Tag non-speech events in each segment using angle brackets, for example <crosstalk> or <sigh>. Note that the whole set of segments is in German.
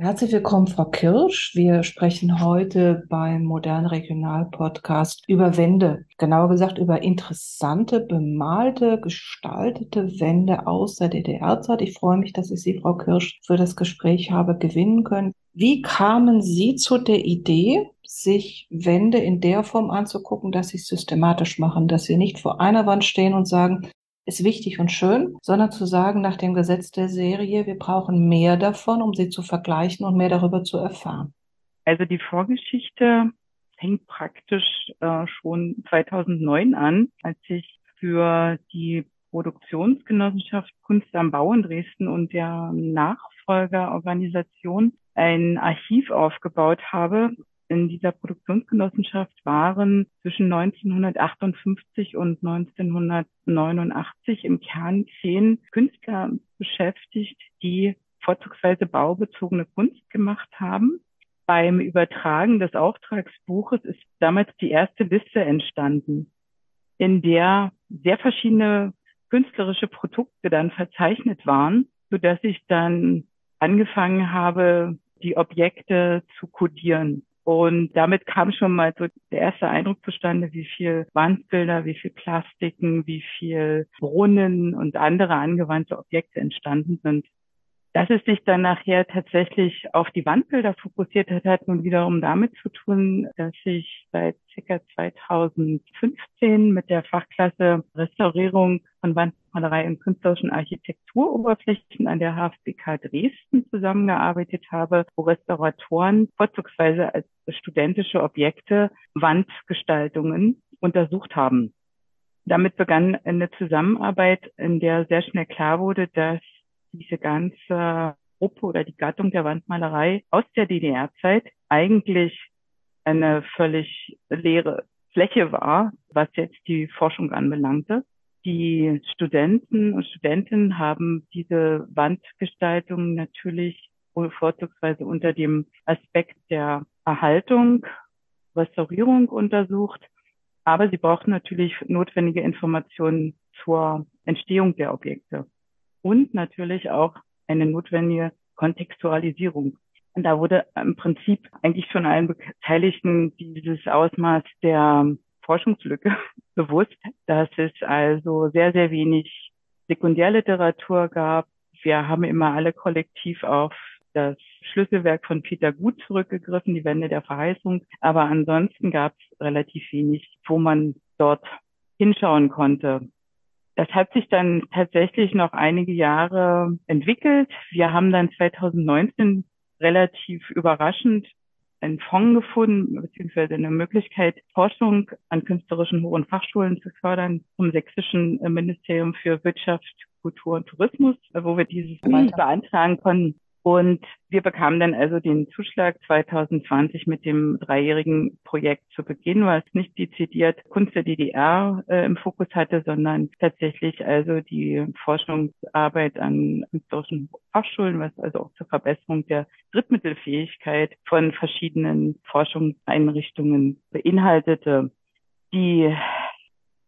Herzlich willkommen, Frau Kirsch. Wir sprechen heute beim Modern Regional Podcast über Wände. Genauer gesagt über interessante, bemalte, gestaltete Wände aus der DDR-Zeit. Ich freue mich, dass ich Sie, Frau Kirsch, für das Gespräch habe gewinnen können. Wie kamen Sie zu der Idee, sich Wände in der Form anzugucken, dass Sie es systematisch machen, dass Sie nicht vor einer Wand stehen und sagen, ist wichtig und schön, sondern zu sagen, nach dem Gesetz der Serie, wir brauchen mehr davon, um sie zu vergleichen und mehr darüber zu erfahren. Also die Vorgeschichte fängt praktisch äh, schon 2009 an, als ich für die Produktionsgenossenschaft Kunst am Bau in Dresden und der Nachfolgerorganisation ein Archiv aufgebaut habe, in dieser Produktionsgenossenschaft waren zwischen 1958 und 1989 im Kern zehn Künstler beschäftigt, die vorzugsweise baubezogene Kunst gemacht haben. Beim Übertragen des Auftragsbuches ist damals die erste Liste entstanden, in der sehr verschiedene künstlerische Produkte dann verzeichnet waren, so dass ich dann angefangen habe, die Objekte zu kodieren. Und damit kam schon mal so der erste Eindruck zustande, wie viel Wandbilder, wie viel Plastiken, wie viel Brunnen und andere angewandte Objekte entstanden sind. Dass es sich dann nachher tatsächlich auf die Wandbilder fokussiert hat, hat nun wiederum damit zu tun, dass ich seit ca. 2015 mit der Fachklasse Restaurierung von Wandmalerei und künstlerischen Architekturoberflächen an der HFBK Dresden zusammengearbeitet habe, wo Restauratoren vorzugsweise als studentische Objekte Wandgestaltungen untersucht haben. Damit begann eine Zusammenarbeit, in der sehr schnell klar wurde, dass diese ganze Gruppe oder die Gattung der Wandmalerei aus der DDR-Zeit eigentlich eine völlig leere Fläche war, was jetzt die Forschung anbelangte. Die Studenten und Studentinnen haben diese Wandgestaltung natürlich vorzugsweise unter dem Aspekt der Erhaltung, Restaurierung untersucht. Aber sie brauchen natürlich notwendige Informationen zur Entstehung der Objekte und natürlich auch eine notwendige Kontextualisierung. Und da wurde im Prinzip eigentlich schon allen Beteiligten dieses Ausmaß der Forschungslücke <laughs> bewusst, dass es also sehr, sehr wenig Sekundärliteratur gab. Wir haben immer alle kollektiv auf das Schlüsselwerk von Peter Gut zurückgegriffen, die Wende der Verheißung. Aber ansonsten gab es relativ wenig, wo man dort hinschauen konnte. Das hat sich dann tatsächlich noch einige Jahre entwickelt. Wir haben dann 2019 relativ überraschend einen Fonds gefunden, beziehungsweise eine Möglichkeit, Forschung an künstlerischen und Fachschulen zu fördern vom Sächsischen Ministerium für Wirtschaft, Kultur und Tourismus, wo wir dieses beantragen konnten. Und wir bekamen dann also den Zuschlag 2020 mit dem dreijährigen Projekt zu Beginn, was nicht dezidiert Kunst der DDR äh, im Fokus hatte, sondern tatsächlich also die Forschungsarbeit an künstlerischen Fachschulen, was also auch zur Verbesserung der Drittmittelfähigkeit von verschiedenen Forschungseinrichtungen beinhaltete. Die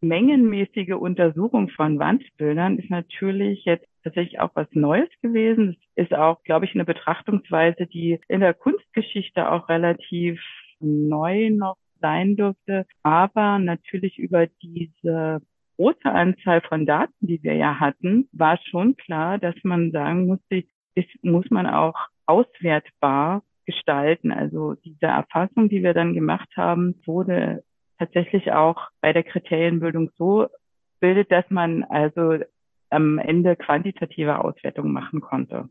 mengenmäßige Untersuchung von Wandbildern ist natürlich jetzt tatsächlich auch was Neues gewesen. Es ist auch, glaube ich, eine Betrachtungsweise, die in der Kunstgeschichte auch relativ neu noch sein dürfte, aber natürlich über diese große Anzahl von Daten, die wir ja hatten, war schon klar, dass man sagen musste, ist, muss man auch auswertbar gestalten. Also diese Erfassung, die wir dann gemacht haben, wurde tatsächlich auch bei der Kriterienbildung so bildet, dass man also am Ende quantitative Auswertungen machen konnte.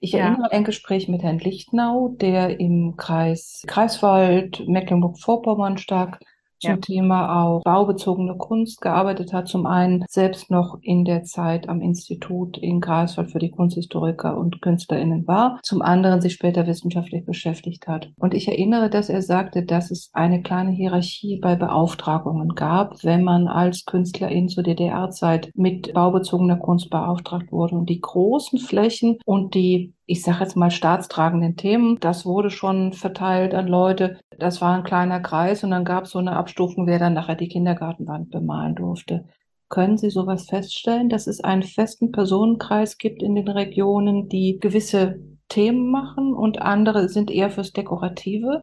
Ich erinnere ja. ein Gespräch mit Herrn Lichtnau, der im Kreis Kreiswald, Mecklenburg-Vorpommern stark zum ja. Thema auch baubezogene Kunst gearbeitet hat. Zum einen selbst noch in der Zeit am Institut in Greifswald für die Kunsthistoriker und KünstlerInnen war, zum anderen sich später wissenschaftlich beschäftigt hat. Und ich erinnere, dass er sagte, dass es eine kleine Hierarchie bei Beauftragungen gab, wenn man als Künstlerin zur DDR-Zeit mit baubezogener Kunst beauftragt wurde. Und die großen Flächen und die ich sage jetzt mal, staatstragenden Themen. Das wurde schon verteilt an Leute. Das war ein kleiner Kreis und dann gab es so eine Abstufung, wer dann nachher die Kindergartenwand bemalen durfte. Können Sie sowas feststellen, dass es einen festen Personenkreis gibt in den Regionen, die gewisse Themen machen und andere sind eher fürs Dekorative?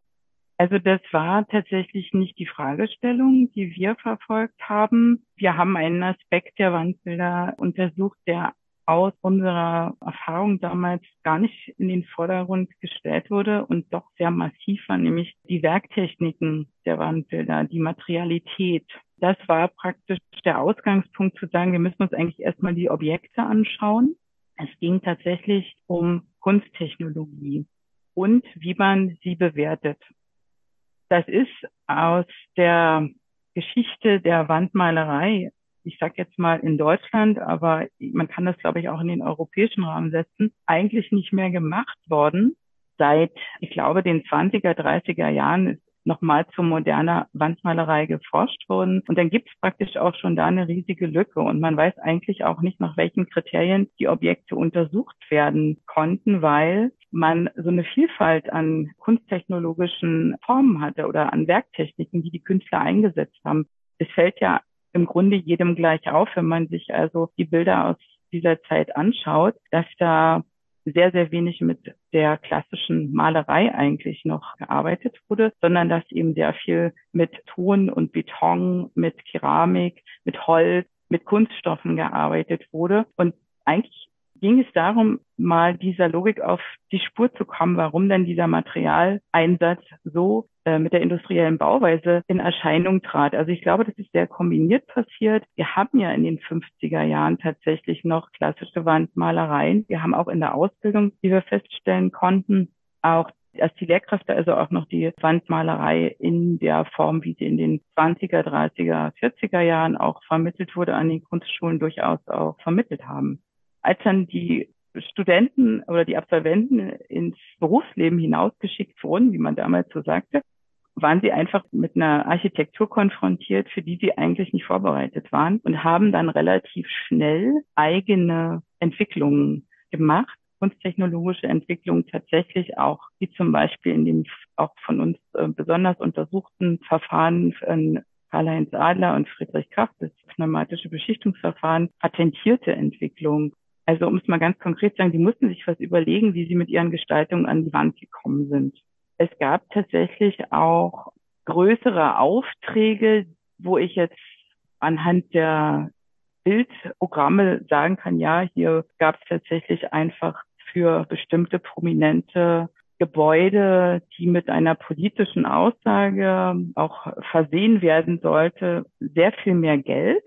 Also das war tatsächlich nicht die Fragestellung, die wir verfolgt haben. Wir haben einen Aspekt der Wandbilder untersucht, der aus unserer Erfahrung damals gar nicht in den Vordergrund gestellt wurde und doch sehr massiv war, nämlich die Werktechniken der Wandbilder, die Materialität. Das war praktisch der Ausgangspunkt zu sagen, wir müssen uns eigentlich erstmal die Objekte anschauen. Es ging tatsächlich um Kunsttechnologie und wie man sie bewertet. Das ist aus der Geschichte der Wandmalerei, ich sage jetzt mal in Deutschland, aber man kann das, glaube ich, auch in den europäischen Rahmen setzen, eigentlich nicht mehr gemacht worden. Seit, ich glaube, den 20er, 30er Jahren ist nochmal zu moderner Wandmalerei geforscht worden. Und dann gibt es praktisch auch schon da eine riesige Lücke. Und man weiß eigentlich auch nicht, nach welchen Kriterien die Objekte untersucht werden konnten, weil man so eine Vielfalt an kunsttechnologischen Formen hatte oder an Werktechniken, die die Künstler eingesetzt haben. Es fällt ja im Grunde jedem gleich auf, wenn man sich also die Bilder aus dieser Zeit anschaut, dass da sehr, sehr wenig mit der klassischen Malerei eigentlich noch gearbeitet wurde, sondern dass eben sehr viel mit Ton und Beton, mit Keramik, mit Holz, mit Kunststoffen gearbeitet wurde. Und eigentlich ging es darum, mal dieser Logik auf die Spur zu kommen, warum denn dieser Materialeinsatz so äh, mit der industriellen Bauweise in Erscheinung trat. Also ich glaube, das ist sehr kombiniert passiert. Wir haben ja in den 50er Jahren tatsächlich noch klassische Wandmalereien. Wir haben auch in der Ausbildung, die wir feststellen konnten, auch als die Lehrkräfte also auch noch die Wandmalerei in der Form, wie sie in den 20er, 30er, 40er Jahren auch vermittelt wurde, an den Kunstschulen durchaus auch vermittelt haben als dann die Studenten oder die Absolventen ins Berufsleben hinausgeschickt wurden, wie man damals so sagte, waren sie einfach mit einer Architektur konfrontiert, für die sie eigentlich nicht vorbereitet waren und haben dann relativ schnell eigene Entwicklungen gemacht, kunsttechnologische Entwicklungen tatsächlich auch, wie zum Beispiel in dem auch von uns äh, besonders untersuchten Verfahren von Karl-Heinz Adler und Friedrich Kraft, das pneumatische Beschichtungsverfahren, patentierte Entwicklung also um es mal ganz konkret zu sagen, die mussten sich was überlegen, wie sie mit ihren Gestaltungen an die Wand gekommen sind. Es gab tatsächlich auch größere Aufträge, wo ich jetzt anhand der Bildprogramme sagen kann, ja, hier gab es tatsächlich einfach für bestimmte prominente Gebäude, die mit einer politischen Aussage auch versehen werden sollte, sehr viel mehr Geld.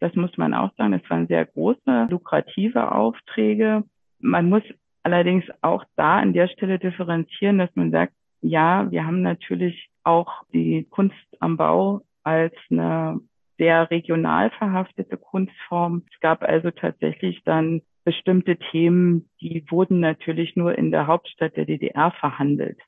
Das muss man auch sagen. Es waren sehr große, lukrative Aufträge. Man muss allerdings auch da an der Stelle differenzieren, dass man sagt, ja, wir haben natürlich auch die Kunst am Bau als eine sehr regional verhaftete Kunstform. Es gab also tatsächlich dann bestimmte Themen, die wurden natürlich nur in der Hauptstadt der DDR verhandelt.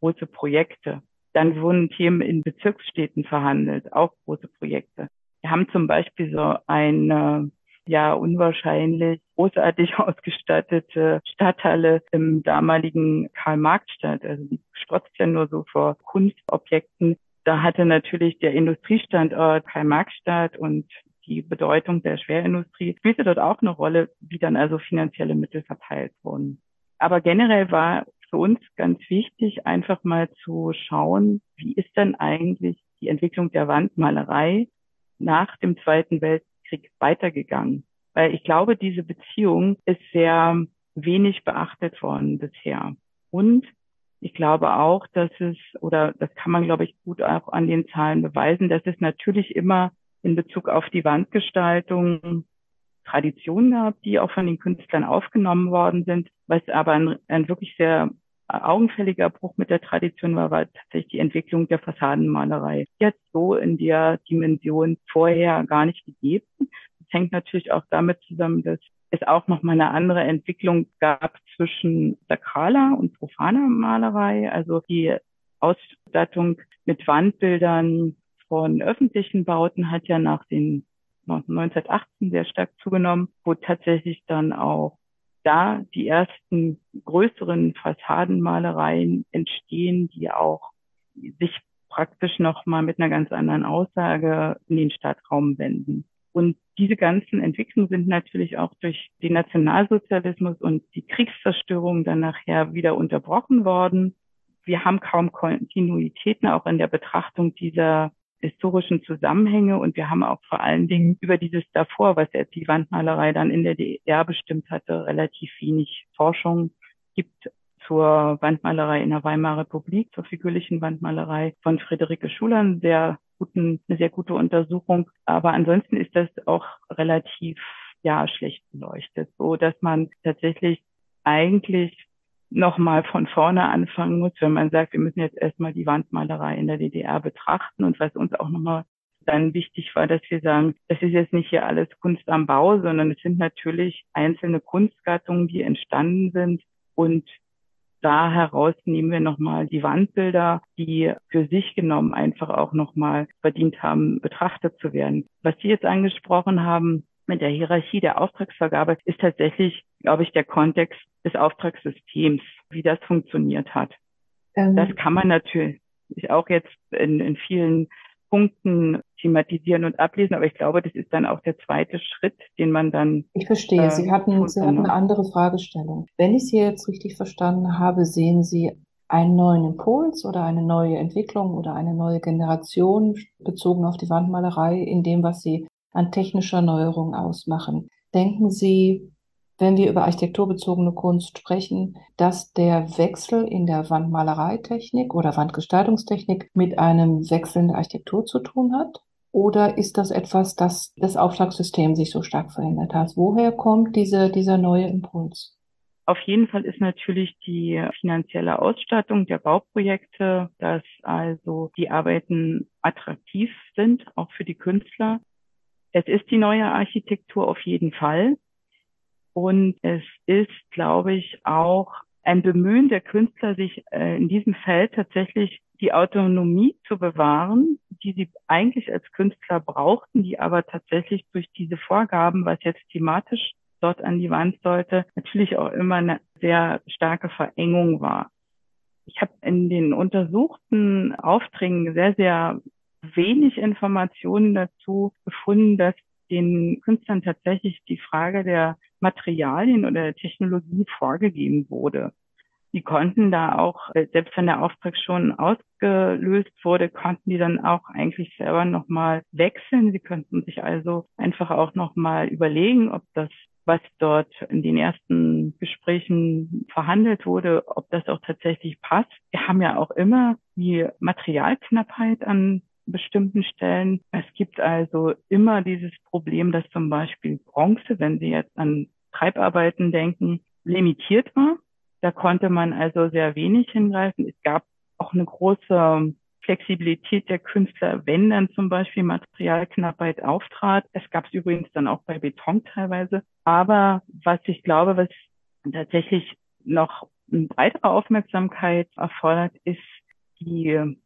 Große Projekte. Dann wurden Themen in Bezirksstädten verhandelt, auch große Projekte. Wir haben zum Beispiel so eine ja unwahrscheinlich großartig <laughs> ausgestattete Stadthalle im damaligen Karl-Marx-Stadt. Also die strotzt ja nur so vor Kunstobjekten. Da hatte natürlich der Industriestandort Karl-Marx-Stadt und die Bedeutung der Schwerindustrie spielte dort auch eine Rolle, wie dann also finanzielle Mittel verteilt wurden. Aber generell war für uns ganz wichtig, einfach mal zu schauen, wie ist denn eigentlich die Entwicklung der Wandmalerei nach dem Zweiten Weltkrieg weitergegangen? Weil ich glaube, diese Beziehung ist sehr wenig beachtet worden bisher. Und ich glaube auch, dass es, oder das kann man, glaube ich, gut auch an den Zahlen beweisen, dass es natürlich immer in Bezug auf die Wandgestaltung Traditionen gab, die auch von den Künstlern aufgenommen worden sind, was aber ein, ein wirklich sehr augenfälliger Bruch mit der Tradition war, war tatsächlich die Entwicklung der Fassadenmalerei. Jetzt so in der Dimension vorher gar nicht gegeben. Das hängt natürlich auch damit zusammen, dass es auch noch mal eine andere Entwicklung gab zwischen sakraler und profaner Malerei. Also die Ausstattung mit Wandbildern von öffentlichen Bauten hat ja nach den 1918 sehr stark zugenommen, wo tatsächlich dann auch da die ersten größeren Fassadenmalereien entstehen, die auch sich praktisch nochmal mit einer ganz anderen Aussage in den Stadtraum wenden. Und diese ganzen Entwicklungen sind natürlich auch durch den Nationalsozialismus und die Kriegszerstörung dann nachher wieder unterbrochen worden. Wir haben kaum Kontinuitäten auch in der Betrachtung dieser historischen Zusammenhänge und wir haben auch vor allen Dingen über dieses davor, was jetzt die Wandmalerei dann in der DDR bestimmt hatte, relativ wenig Forschung gibt zur Wandmalerei in der Weimarer Republik, zur figürlichen Wandmalerei von Friederike Schuler, eine sehr guten, eine sehr gute Untersuchung. Aber ansonsten ist das auch relativ, ja, schlecht beleuchtet, so dass man tatsächlich eigentlich nochmal von vorne anfangen muss, wenn man sagt, wir müssen jetzt erstmal die Wandmalerei in der DDR betrachten und was uns auch nochmal dann wichtig war, dass wir sagen, das ist jetzt nicht hier alles Kunst am Bau, sondern es sind natürlich einzelne Kunstgattungen, die entstanden sind und da heraus nehmen wir nochmal die Wandbilder, die für sich genommen einfach auch nochmal verdient haben, betrachtet zu werden. Was Sie jetzt angesprochen haben, mit der Hierarchie der Auftragsvergabe ist tatsächlich, glaube ich, der Kontext des Auftragssystems, wie das funktioniert hat. Ähm, das kann man natürlich auch jetzt in, in vielen Punkten thematisieren und ablesen, aber ich glaube, das ist dann auch der zweite Schritt, den man dann. Ich verstehe. Äh, Sie hatten, Sie hatten eine andere Fragestellung. Wenn ich Sie jetzt richtig verstanden habe, sehen Sie einen neuen Impuls oder eine neue Entwicklung oder eine neue Generation bezogen auf die Wandmalerei in dem, was Sie an technischer Neuerung ausmachen. Denken Sie, wenn wir über architekturbezogene Kunst sprechen, dass der Wechsel in der Wandmalereitechnik oder Wandgestaltungstechnik mit einem Wechsel in der Architektur zu tun hat? Oder ist das etwas, dass das Auftragssystem sich so stark verändert hat? Woher kommt diese, dieser neue Impuls? Auf jeden Fall ist natürlich die finanzielle Ausstattung der Bauprojekte, dass also die Arbeiten attraktiv sind, auch für die Künstler. Es ist die neue Architektur auf jeden Fall. Und es ist, glaube ich, auch ein Bemühen der Künstler, sich äh, in diesem Feld tatsächlich die Autonomie zu bewahren, die sie eigentlich als Künstler brauchten, die aber tatsächlich durch diese Vorgaben, was jetzt thematisch dort an die Wand sollte, natürlich auch immer eine sehr starke Verengung war. Ich habe in den untersuchten Aufträgen sehr, sehr wenig Informationen dazu gefunden, dass den Künstlern tatsächlich die Frage der Materialien oder der Technologie vorgegeben wurde. Die konnten da auch, äh, selbst wenn der Auftrag schon ausgelöst wurde, konnten die dann auch eigentlich selber nochmal wechseln. Sie könnten sich also einfach auch nochmal überlegen, ob das, was dort in den ersten Gesprächen verhandelt wurde, ob das auch tatsächlich passt. Wir haben ja auch immer die Materialknappheit an bestimmten Stellen. Es gibt also immer dieses Problem, dass zum Beispiel Bronze, wenn Sie jetzt an Treibarbeiten denken, limitiert war. Da konnte man also sehr wenig hingreifen. Es gab auch eine große Flexibilität der Künstler, wenn dann zum Beispiel Materialknappheit auftrat. Es gab es übrigens dann auch bei Beton teilweise. Aber was ich glaube, was tatsächlich noch eine breitere Aufmerksamkeit erfordert, ist die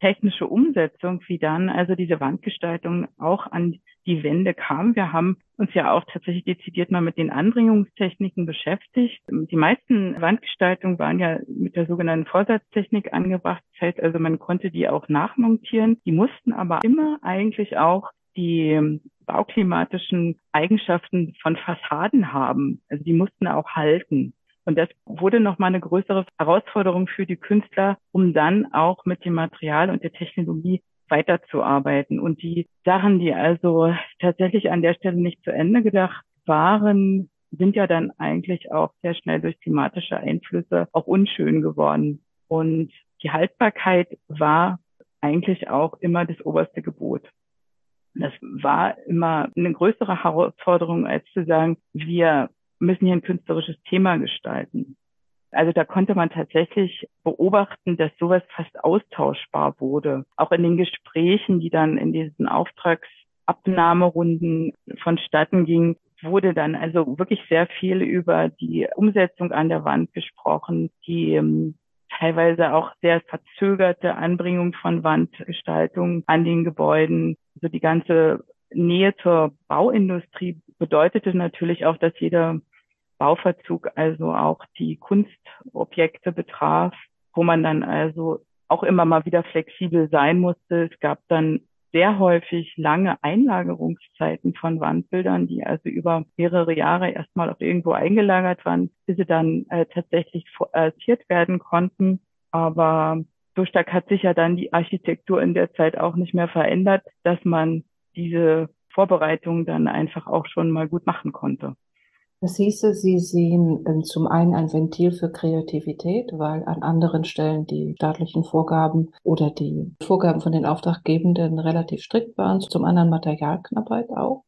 technische Umsetzung, wie dann also diese Wandgestaltung auch an die Wände kam. Wir haben uns ja auch tatsächlich dezidiert mal mit den Anbringungstechniken beschäftigt. Die meisten Wandgestaltungen waren ja mit der sogenannten Vorsatztechnik angebracht. Das heißt also, man konnte die auch nachmontieren. Die mussten aber immer eigentlich auch die bauklimatischen Eigenschaften von Fassaden haben. Also die mussten auch halten. Und das wurde nochmal eine größere Herausforderung für die Künstler, um dann auch mit dem Material und der Technologie weiterzuarbeiten. Und die Sachen, die also tatsächlich an der Stelle nicht zu Ende gedacht waren, sind ja dann eigentlich auch sehr schnell durch klimatische Einflüsse auch unschön geworden. Und die Haltbarkeit war eigentlich auch immer das oberste Gebot. Das war immer eine größere Herausforderung, als zu sagen, wir müssen hier ein künstlerisches Thema gestalten. Also da konnte man tatsächlich beobachten, dass sowas fast austauschbar wurde. Auch in den Gesprächen, die dann in diesen Auftragsabnahmerunden vonstatten gingen, wurde dann also wirklich sehr viel über die Umsetzung an der Wand gesprochen, die ähm, teilweise auch sehr verzögerte Anbringung von Wandgestaltung an den Gebäuden, also die ganze Nähe zur Bauindustrie bedeutete natürlich auch, dass jeder Bauverzug also auch die Kunstobjekte betraf, wo man dann also auch immer mal wieder flexibel sein musste. Es gab dann sehr häufig lange Einlagerungszeiten von Wandbildern, die also über mehrere Jahre erstmal auch irgendwo eingelagert waren, bis sie dann äh, tatsächlich forciert werden konnten. Aber so stark hat sich ja dann die Architektur in der Zeit auch nicht mehr verändert, dass man diese Vorbereitung dann einfach auch schon mal gut machen konnte. Das hieße, Sie sehen ähm, zum einen ein Ventil für Kreativität, weil an anderen Stellen die staatlichen Vorgaben oder die Vorgaben von den Auftraggebenden relativ strikt waren, zum anderen Materialknappheit auch.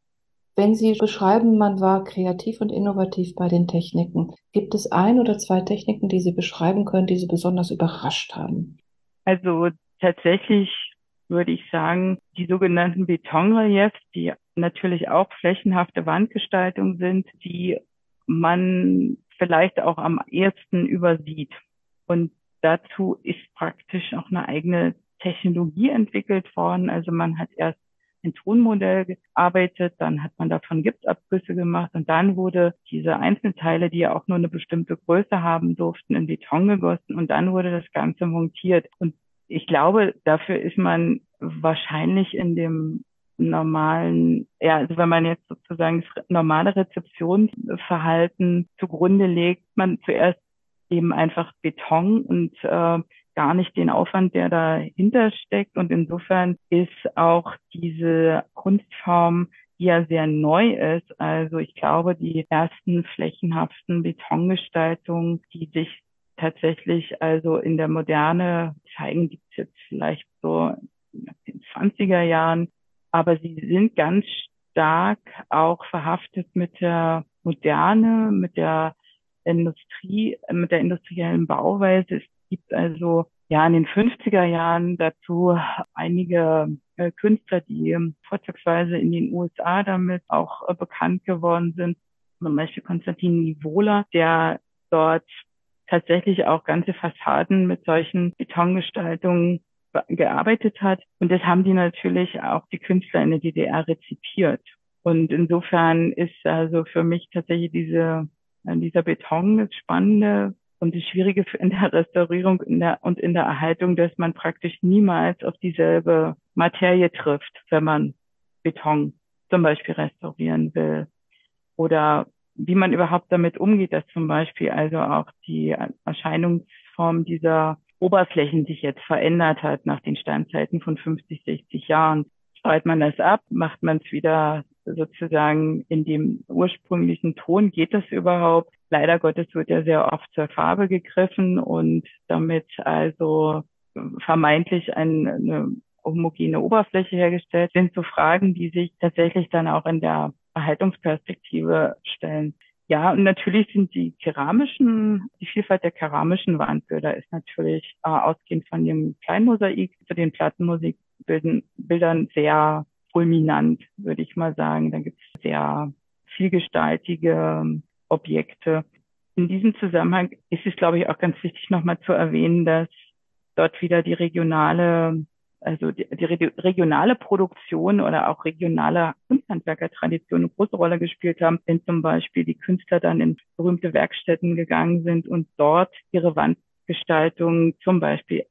Wenn Sie beschreiben, man war kreativ und innovativ bei den Techniken, gibt es ein oder zwei Techniken, die Sie beschreiben können, die Sie besonders überrascht haben? Also tatsächlich würde ich sagen, die sogenannten Betonreliefs, die natürlich auch flächenhafte Wandgestaltung sind, die man vielleicht auch am ehesten übersieht. Und dazu ist praktisch auch eine eigene Technologie entwickelt worden. Also man hat erst ein Tonmodell gearbeitet, dann hat man davon Gipsabgüsse gemacht und dann wurde diese Einzelteile, die ja auch nur eine bestimmte Größe haben durften, in Beton gegossen und dann wurde das Ganze montiert. Und ich glaube, dafür ist man wahrscheinlich in dem normalen, ja, also wenn man jetzt sozusagen das normale Rezeptionsverhalten zugrunde legt, man zuerst eben einfach Beton und äh, gar nicht den Aufwand, der dahinter steckt. Und insofern ist auch diese Kunstform, die ja sehr neu ist, also ich glaube, die ersten flächenhaften Betongestaltungen, die sich tatsächlich also in der Moderne zeigen, gibt es jetzt vielleicht so in den 20er Jahren, aber sie sind ganz stark auch verhaftet mit der Moderne, mit der Industrie, mit der industriellen Bauweise. Es gibt also ja in den 50er Jahren dazu einige äh, Künstler, die vorzugsweise in den USA damit auch äh, bekannt geworden sind. Zum Beispiel Konstantin Nivola, der dort tatsächlich auch ganze Fassaden mit solchen Betongestaltungen gearbeitet hat. Und das haben die natürlich auch die Künstler in der DDR rezipiert. Und insofern ist also für mich tatsächlich diese, äh, dieser Beton das Spannende und das Schwierige in der Restaurierung in der, und in der Erhaltung, dass man praktisch niemals auf dieselbe Materie trifft, wenn man Beton zum Beispiel restaurieren will. Oder wie man überhaupt damit umgeht, dass zum Beispiel also auch die Erscheinungsform dieser Oberflächen sich jetzt verändert hat nach den Standzeiten von 50, 60 Jahren. Streut man das ab, macht man es wieder sozusagen in dem ursprünglichen Ton, geht das überhaupt? Leider Gottes wird ja sehr oft zur Farbe gegriffen und damit also vermeintlich eine homogene Oberfläche hergestellt, sind so Fragen, die sich tatsächlich dann auch in der Erhaltungsperspektive stellen. Ja, und natürlich sind die keramischen, die Vielfalt der keramischen Wandbilder ist natürlich äh, ausgehend von dem Kleinmosaik zu den Plattenmusikbildern sehr fulminant, würde ich mal sagen. Da gibt es sehr vielgestaltige Objekte. In diesem Zusammenhang ist es, glaube ich, auch ganz wichtig, nochmal zu erwähnen, dass dort wieder die regionale also die, die regionale Produktion oder auch regionale Kunsthandwerkertradition eine große Rolle gespielt haben, wenn zum Beispiel die Künstler dann in berühmte Werkstätten gegangen sind und dort ihre Wandgestaltung zum Beispiel,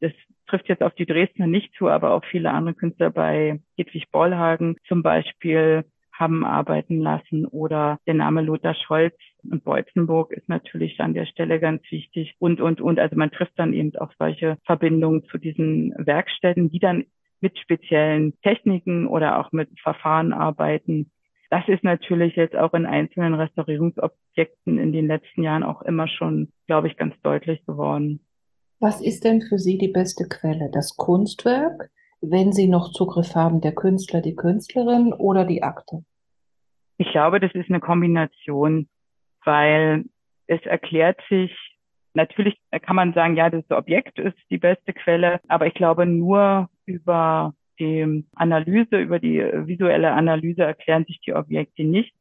das trifft jetzt auf die Dresdner nicht zu, aber auch viele andere Künstler bei Hedwig Bollhagen zum Beispiel haben arbeiten lassen oder der Name Lothar Scholz und Beutzenburg ist natürlich an der Stelle ganz wichtig und, und, und. Also man trifft dann eben auch solche Verbindungen zu diesen Werkstätten, die dann mit speziellen Techniken oder auch mit Verfahren arbeiten. Das ist natürlich jetzt auch in einzelnen Restaurierungsobjekten in den letzten Jahren auch immer schon, glaube ich, ganz deutlich geworden. Was ist denn für Sie die beste Quelle? Das Kunstwerk, wenn Sie noch Zugriff haben, der Künstler, die Künstlerin oder die Akte? Ich glaube, das ist eine Kombination, weil es erklärt sich, natürlich kann man sagen, ja, das Objekt ist die beste Quelle, aber ich glaube, nur über die Analyse, über die visuelle Analyse erklären sich die Objekte nicht.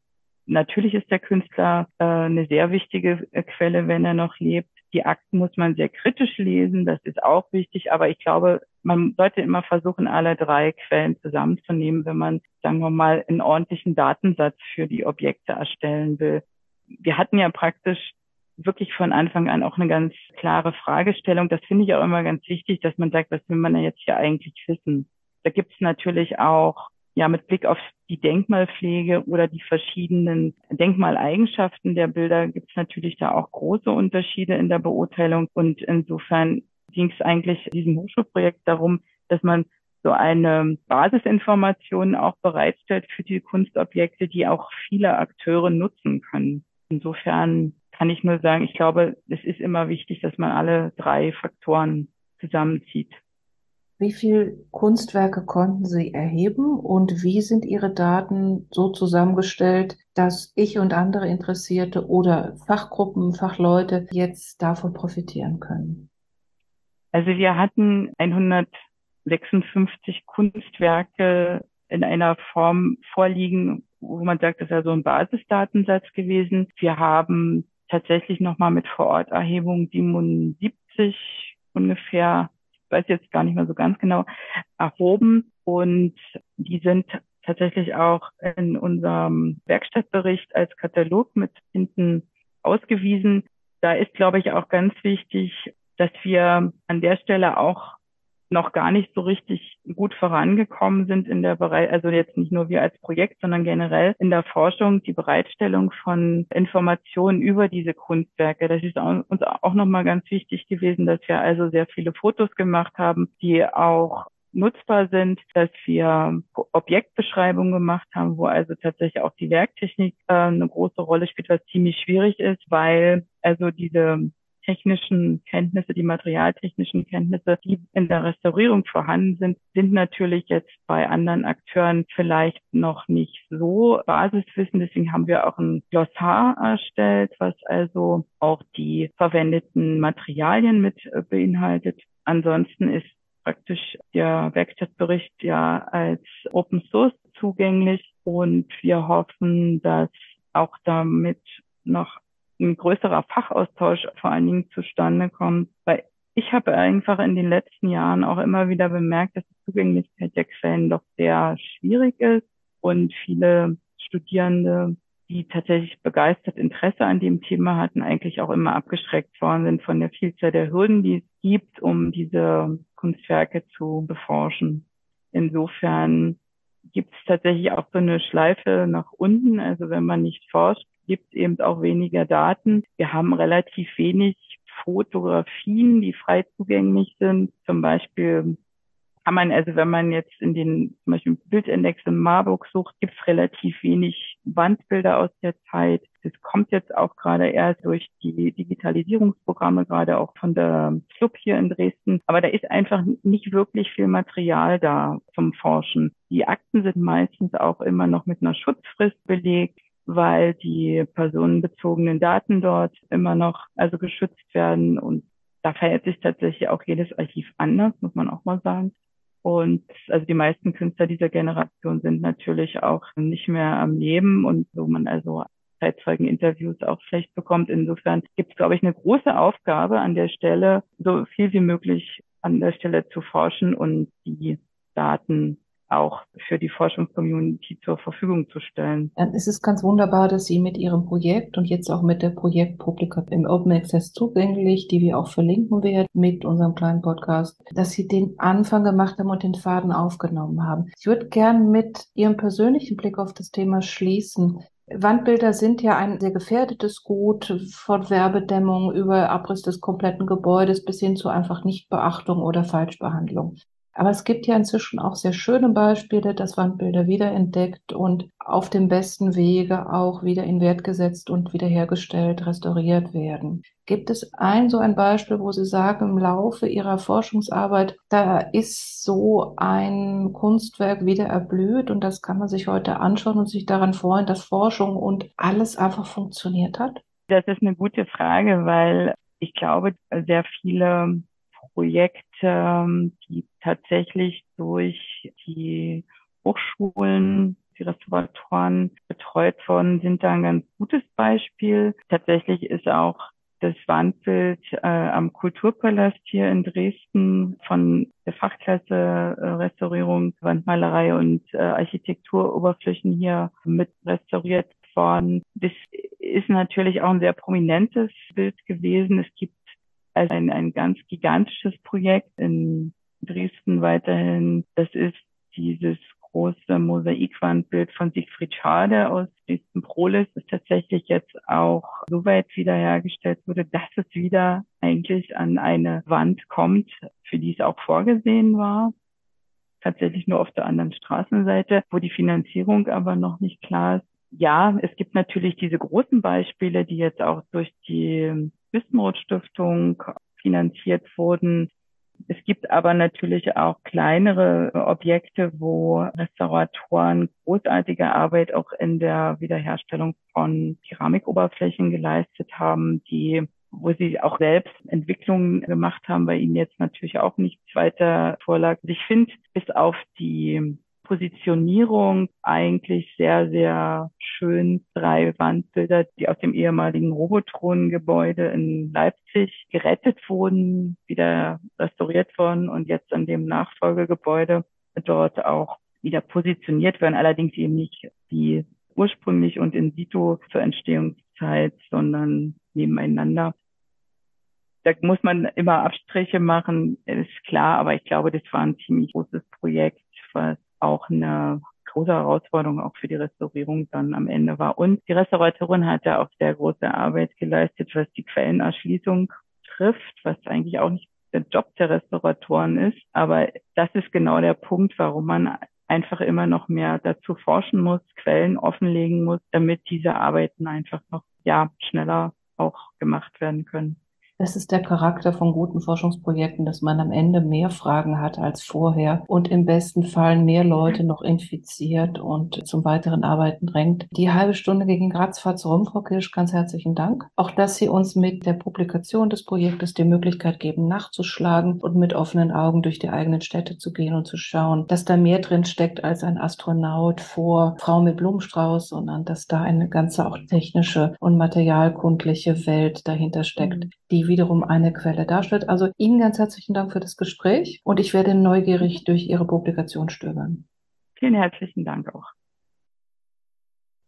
Natürlich ist der Künstler äh, eine sehr wichtige Quelle, wenn er noch lebt. Die Akten muss man sehr kritisch lesen, das ist auch wichtig, aber ich glaube, man sollte immer versuchen, alle drei Quellen zusammenzunehmen, wenn man, sagen wir mal, einen ordentlichen Datensatz für die Objekte erstellen will. Wir hatten ja praktisch wirklich von Anfang an auch eine ganz klare Fragestellung. Das finde ich auch immer ganz wichtig, dass man sagt, was will man denn jetzt hier eigentlich wissen? Da gibt es natürlich auch ja mit Blick auf die Denkmalpflege oder die verschiedenen Denkmaleigenschaften der Bilder gibt es natürlich da auch große Unterschiede in der Beurteilung. Und insofern ging es eigentlich diesem Hochschulprojekt darum, dass man so eine Basisinformation auch bereitstellt für die Kunstobjekte, die auch viele Akteure nutzen können. Insofern kann ich nur sagen, ich glaube, es ist immer wichtig, dass man alle drei Faktoren zusammenzieht. Wie viele Kunstwerke konnten Sie erheben und wie sind Ihre Daten so zusammengestellt, dass ich und andere Interessierte oder Fachgruppen, Fachleute jetzt davon profitieren können? Also wir hatten 156 Kunstwerke in einer Form vorliegen, wo man sagt, das ist ja so ein Basisdatensatz gewesen. Wir haben tatsächlich nochmal mit Vororterhebung 77 ungefähr weiß jetzt gar nicht mehr so ganz genau, erhoben. Und die sind tatsächlich auch in unserem Werkstattbericht als Katalog mit hinten ausgewiesen. Da ist, glaube ich, auch ganz wichtig, dass wir an der Stelle auch noch gar nicht so richtig gut vorangekommen sind in der Bereich, also jetzt nicht nur wir als Projekt, sondern generell in der Forschung, die Bereitstellung von Informationen über diese Kunstwerke. Das ist uns auch nochmal ganz wichtig gewesen, dass wir also sehr viele Fotos gemacht haben, die auch nutzbar sind, dass wir Objektbeschreibungen gemacht haben, wo also tatsächlich auch die Werktechnik äh, eine große Rolle spielt, was ziemlich schwierig ist, weil also diese technischen Kenntnisse, die materialtechnischen Kenntnisse, die in der Restaurierung vorhanden sind, sind natürlich jetzt bei anderen Akteuren vielleicht noch nicht so Basiswissen. Deswegen haben wir auch ein Glossar erstellt, was also auch die verwendeten Materialien mit beinhaltet. Ansonsten ist praktisch der Werkstattbericht ja als Open Source zugänglich und wir hoffen, dass auch damit noch ein größerer Fachaustausch vor allen Dingen zustande kommt. Weil ich habe einfach in den letzten Jahren auch immer wieder bemerkt, dass die Zugänglichkeit der Quellen doch sehr schwierig ist und viele Studierende, die tatsächlich begeistert Interesse an dem Thema hatten, eigentlich auch immer abgeschreckt worden sind von der Vielzahl der Hürden, die es gibt, um diese Kunstwerke zu beforschen. Insofern gibt es tatsächlich auch so eine Schleife nach unten. Also wenn man nicht forscht, gibt eben auch weniger Daten. Wir haben relativ wenig Fotografien, die frei zugänglich sind. Zum Beispiel kann man, also wenn man jetzt in den zum Beispiel Bildindex in Marburg sucht, gibt es relativ wenig Wandbilder aus der Zeit. Das kommt jetzt auch gerade erst durch die Digitalisierungsprogramme, gerade auch von der Club hier in Dresden. Aber da ist einfach nicht wirklich viel Material da zum Forschen. Die Akten sind meistens auch immer noch mit einer Schutzfrist belegt weil die personenbezogenen Daten dort immer noch also geschützt werden und da verhält sich tatsächlich auch jedes Archiv anders, muss man auch mal sagen. Und also die meisten Künstler dieser Generation sind natürlich auch nicht mehr am Leben und wo man also Zeitzeugeninterviews auch schlecht bekommt. Insofern gibt es, glaube ich, eine große Aufgabe an der Stelle, so viel wie möglich an der Stelle zu forschen und die Daten auch für die Forschungscommunity zur Verfügung zu stellen. Es ist ganz wunderbar, dass Sie mit Ihrem Projekt und jetzt auch mit der Projektpublika im Open Access zugänglich, die wir auch verlinken werden mit unserem kleinen Podcast, dass Sie den Anfang gemacht haben und den Faden aufgenommen haben. Ich würde gern mit Ihrem persönlichen Blick auf das Thema schließen. Wandbilder sind ja ein sehr gefährdetes Gut von Werbedämmung über Abriss des kompletten Gebäudes bis hin zu einfach Nichtbeachtung oder Falschbehandlung. Aber es gibt ja inzwischen auch sehr schöne Beispiele, dass Wandbilder wiederentdeckt und auf dem besten Wege auch wieder in Wert gesetzt und wiederhergestellt, restauriert werden. Gibt es ein so ein Beispiel, wo Sie sagen, im Laufe Ihrer Forschungsarbeit, da ist so ein Kunstwerk wieder erblüht und das kann man sich heute anschauen und sich daran freuen, dass Forschung und alles einfach funktioniert hat? Das ist eine gute Frage, weil ich glaube, sehr viele Projekte, ähm, die tatsächlich durch die Hochschulen, die Restauratoren betreut worden sind, da ein ganz gutes Beispiel. Tatsächlich ist auch das Wandbild äh, am Kulturpalast hier in Dresden von der Fachklasse äh, Restaurierung, Wandmalerei und äh, Architekturoberflächen hier mit restauriert worden. Das ist natürlich auch ein sehr prominentes Bild gewesen. Es gibt also ein, ein ganz gigantisches Projekt in Dresden weiterhin. Das ist dieses große Mosaikwandbild von Siegfried Schade aus Dresden Prolis ist tatsächlich jetzt auch so weit wiederhergestellt wurde, dass es wieder eigentlich an eine Wand kommt, für die es auch vorgesehen war. Tatsächlich nur auf der anderen Straßenseite, wo die Finanzierung aber noch nicht klar ist. Ja, es gibt natürlich diese großen Beispiele, die jetzt auch durch die Wismut Stiftung finanziert wurden, es gibt aber natürlich auch kleinere Objekte, wo Restauratoren großartige Arbeit auch in der Wiederherstellung von Keramikoberflächen geleistet haben, die wo sie auch selbst Entwicklungen gemacht haben, bei ihnen jetzt natürlich auch nichts weiter vorlag. Ich finde, bis auf die Positionierung eigentlich sehr, sehr schön. Drei Wandbilder, die aus dem ehemaligen Robotron-Gebäude in Leipzig gerettet wurden, wieder restauriert worden und jetzt an dem Nachfolgegebäude dort auch wieder positioniert werden. Allerdings eben nicht wie ursprünglich und in situ zur Entstehungszeit, sondern nebeneinander. Da muss man immer Abstriche machen, ist klar, aber ich glaube, das war ein ziemlich großes Projekt, was auch eine große Herausforderung auch für die Restaurierung dann am Ende war. Und die Restauratorin hat ja auch sehr große Arbeit geleistet, was die Quellenerschließung trifft, was eigentlich auch nicht der Job der Restauratoren ist. Aber das ist genau der Punkt, warum man einfach immer noch mehr dazu forschen muss, Quellen offenlegen muss, damit diese Arbeiten einfach noch, ja, schneller auch gemacht werden können. Es ist der Charakter von guten Forschungsprojekten, dass man am Ende mehr Fragen hat als vorher und im besten Fall mehr Leute noch infiziert und zum weiteren Arbeiten drängt. Die halbe Stunde gegen Graz fahrt rum, Frau Kirsch, ganz herzlichen Dank. Auch, dass Sie uns mit der Publikation des Projektes die Möglichkeit geben, nachzuschlagen und mit offenen Augen durch die eigenen Städte zu gehen und zu schauen, dass da mehr drin steckt als ein Astronaut vor Frau mit Blumenstrauß, sondern dass da eine ganze auch technische und materialkundliche Welt dahinter steckt, wiederum eine Quelle darstellt. Also Ihnen ganz herzlichen Dank für das Gespräch und ich werde neugierig durch Ihre Publikation stöbern. Vielen herzlichen Dank auch.